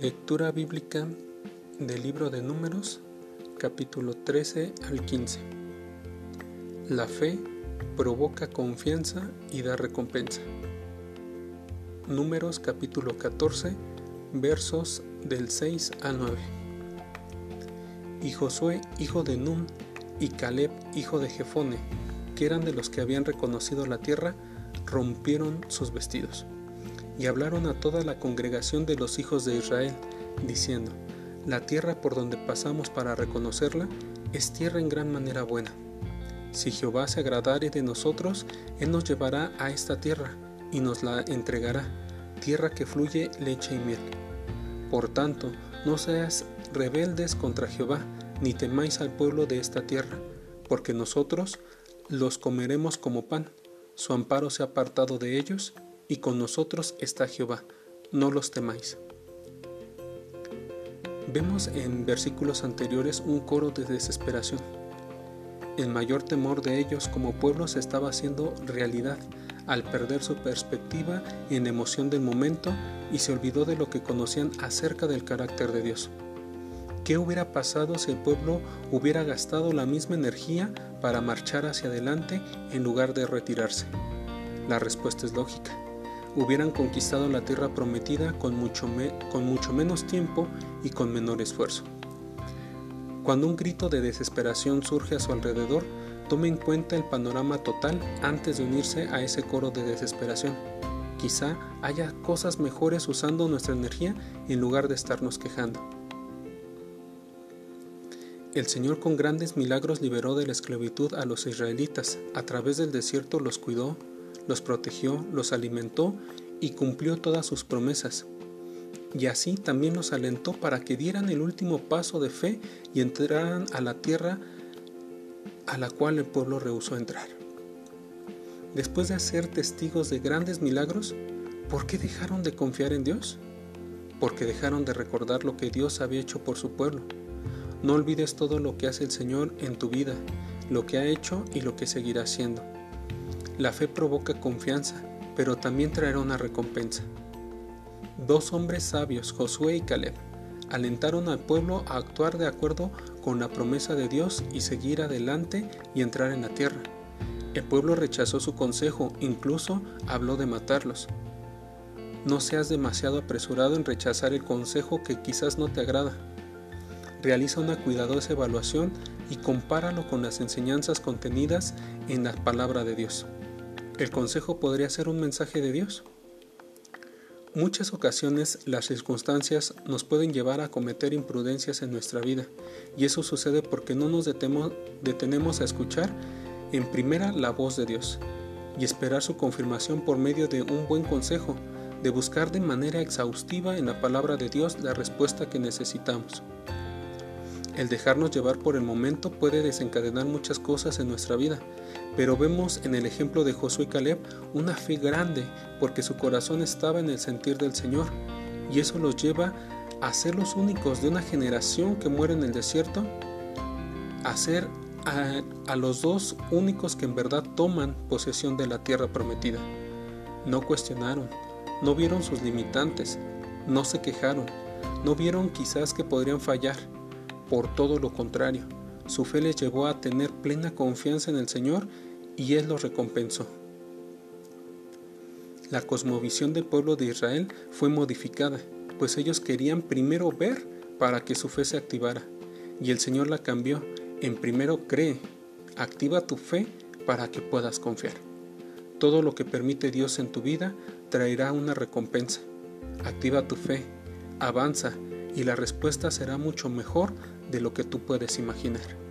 Lectura bíblica del libro de Números, capítulo 13 al 15. La fe provoca confianza y da recompensa. Números capítulo 14, versos del 6 al 9. Y Josué, hijo de Nun, y Caleb, hijo de Jefone, que eran de los que habían reconocido la tierra, rompieron sus vestidos y hablaron a toda la congregación de los hijos de Israel, diciendo, La tierra por donde pasamos para reconocerla es tierra en gran manera buena. Si Jehová se agradare de nosotros, Él nos llevará a esta tierra y nos la entregará, tierra que fluye leche y miel. Por tanto, no seas rebeldes contra Jehová, ni temáis al pueblo de esta tierra, porque nosotros los comeremos como pan. Su amparo se ha apartado de ellos y con nosotros está Jehová, no los temáis. Vemos en versículos anteriores un coro de desesperación. El mayor temor de ellos como pueblo se estaba haciendo realidad al perder su perspectiva en emoción del momento y se olvidó de lo que conocían acerca del carácter de Dios. ¿Qué hubiera pasado si el pueblo hubiera gastado la misma energía para marchar hacia adelante en lugar de retirarse? La respuesta es lógica hubieran conquistado la tierra prometida con mucho, con mucho menos tiempo y con menor esfuerzo. Cuando un grito de desesperación surge a su alrededor, tome en cuenta el panorama total antes de unirse a ese coro de desesperación. Quizá haya cosas mejores usando nuestra energía en lugar de estarnos quejando. El Señor con grandes milagros liberó de la esclavitud a los israelitas, a través del desierto los cuidó, los protegió, los alimentó y cumplió todas sus promesas. Y así también los alentó para que dieran el último paso de fe y entraran a la tierra a la cual el pueblo rehusó entrar. Después de ser testigos de grandes milagros, ¿por qué dejaron de confiar en Dios? Porque dejaron de recordar lo que Dios había hecho por su pueblo. No olvides todo lo que hace el Señor en tu vida, lo que ha hecho y lo que seguirá haciendo. La fe provoca confianza, pero también traerá una recompensa. Dos hombres sabios, Josué y Caleb, alentaron al pueblo a actuar de acuerdo con la promesa de Dios y seguir adelante y entrar en la tierra. El pueblo rechazó su consejo, incluso habló de matarlos. No seas demasiado apresurado en rechazar el consejo que quizás no te agrada. Realiza una cuidadosa evaluación y compáralo con las enseñanzas contenidas en la palabra de Dios. ¿El consejo podría ser un mensaje de Dios? Muchas ocasiones las circunstancias nos pueden llevar a cometer imprudencias en nuestra vida y eso sucede porque no nos detenemos a escuchar en primera la voz de Dios y esperar su confirmación por medio de un buen consejo, de buscar de manera exhaustiva en la palabra de Dios la respuesta que necesitamos. El dejarnos llevar por el momento puede desencadenar muchas cosas en nuestra vida, pero vemos en el ejemplo de Josué y Caleb una fe grande porque su corazón estaba en el sentir del Señor y eso los lleva a ser los únicos de una generación que muere en el desierto, a ser a, a los dos únicos que en verdad toman posesión de la tierra prometida. No cuestionaron, no vieron sus limitantes, no se quejaron, no vieron quizás que podrían fallar por todo lo contrario, su fe les llevó a tener plena confianza en el Señor y Él los recompensó. La cosmovisión del pueblo de Israel fue modificada, pues ellos querían primero ver para que su fe se activara, y el Señor la cambió en primero cree, activa tu fe para que puedas confiar. Todo lo que permite Dios en tu vida traerá una recompensa. Activa tu fe, avanza y la respuesta será mucho mejor de lo que tú puedes imaginar.